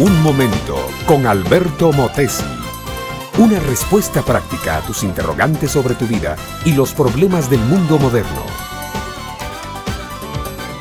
Un momento con Alberto Motesi. Una respuesta práctica a tus interrogantes sobre tu vida y los problemas del mundo moderno.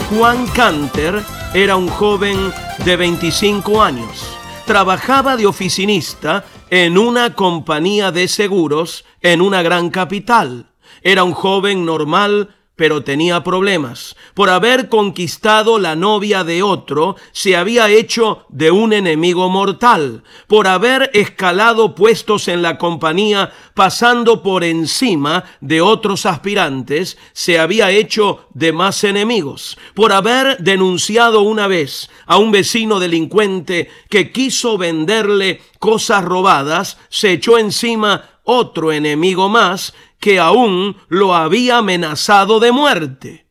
Juan Canter era un joven de 25 años. Trabajaba de oficinista en una compañía de seguros en una gran capital. Era un joven normal pero tenía problemas. Por haber conquistado la novia de otro, se había hecho de un enemigo mortal. Por haber escalado puestos en la compañía, pasando por encima de otros aspirantes, se había hecho de más enemigos. Por haber denunciado una vez a un vecino delincuente que quiso venderle cosas robadas, se echó encima otro enemigo más que aún lo había amenazado de muerte.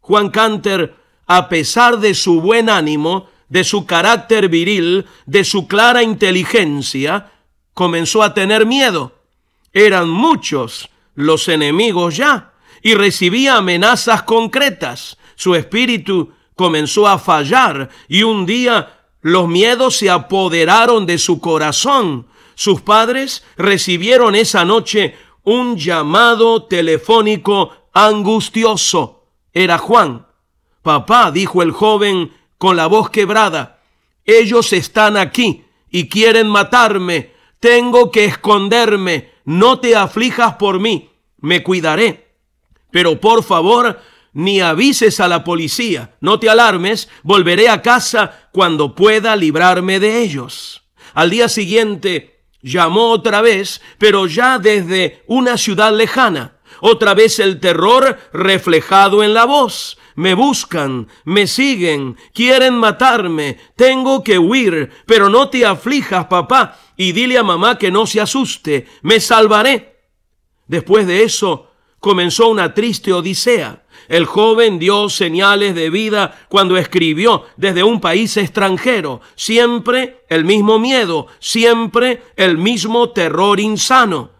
Juan Canter, a pesar de su buen ánimo, de su carácter viril, de su clara inteligencia, comenzó a tener miedo. Eran muchos los enemigos ya y recibía amenazas concretas. Su espíritu comenzó a fallar y un día los miedos se apoderaron de su corazón. Sus padres recibieron esa noche un llamado telefónico angustioso. Era Juan. Papá, dijo el joven con la voz quebrada, ellos están aquí y quieren matarme. Tengo que esconderme. No te aflijas por mí. Me cuidaré. Pero por favor, ni avises a la policía. No te alarmes. Volveré a casa cuando pueda librarme de ellos. Al día siguiente, Llamó otra vez, pero ya desde una ciudad lejana. Otra vez el terror reflejado en la voz. Me buscan, me siguen, quieren matarme, tengo que huir, pero no te aflijas, papá, y dile a mamá que no se asuste, me salvaré. Después de eso comenzó una triste odisea. El joven dio señales de vida cuando escribió desde un país extranjero. Siempre el mismo miedo, siempre el mismo terror insano.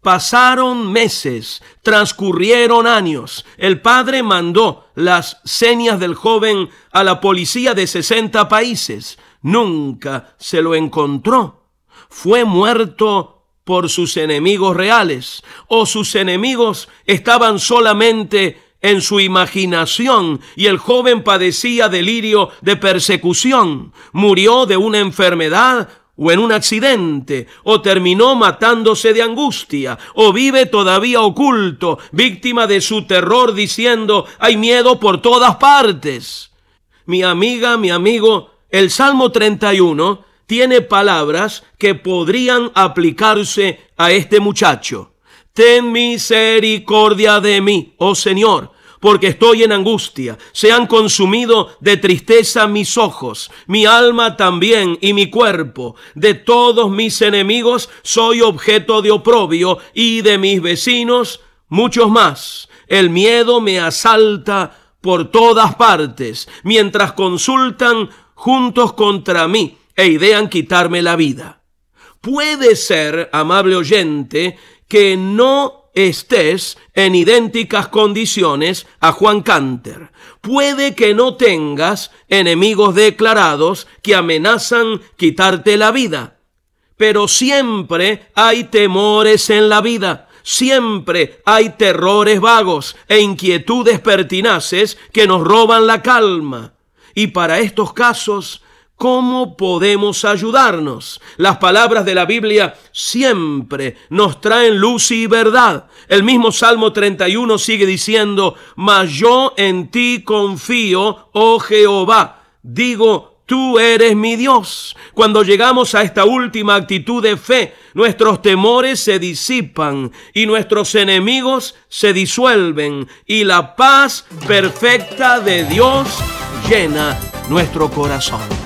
Pasaron meses, transcurrieron años. El padre mandó las señas del joven a la policía de 60 países. Nunca se lo encontró. Fue muerto por sus enemigos reales o sus enemigos estaban solamente en su imaginación y el joven padecía delirio de persecución, murió de una enfermedad o en un accidente, o terminó matándose de angustia, o vive todavía oculto, víctima de su terror, diciendo, hay miedo por todas partes. Mi amiga, mi amigo, el Salmo 31 tiene palabras que podrían aplicarse a este muchacho. Ten misericordia de mí, oh Señor, porque estoy en angustia. Se han consumido de tristeza mis ojos, mi alma también y mi cuerpo. De todos mis enemigos soy objeto de oprobio y de mis vecinos muchos más. El miedo me asalta por todas partes, mientras consultan juntos contra mí e idean quitarme la vida. Puede ser, amable oyente, que no estés en idénticas condiciones a Juan Canter. Puede que no tengas enemigos declarados que amenazan quitarte la vida, pero siempre hay temores en la vida. Siempre hay terrores vagos e inquietudes pertinaces que nos roban la calma. Y para estos casos ¿Cómo podemos ayudarnos? Las palabras de la Biblia siempre nos traen luz y verdad. El mismo Salmo 31 sigue diciendo, mas yo en ti confío, oh Jehová. Digo, tú eres mi Dios. Cuando llegamos a esta última actitud de fe, nuestros temores se disipan y nuestros enemigos se disuelven y la paz perfecta de Dios llena nuestro corazón.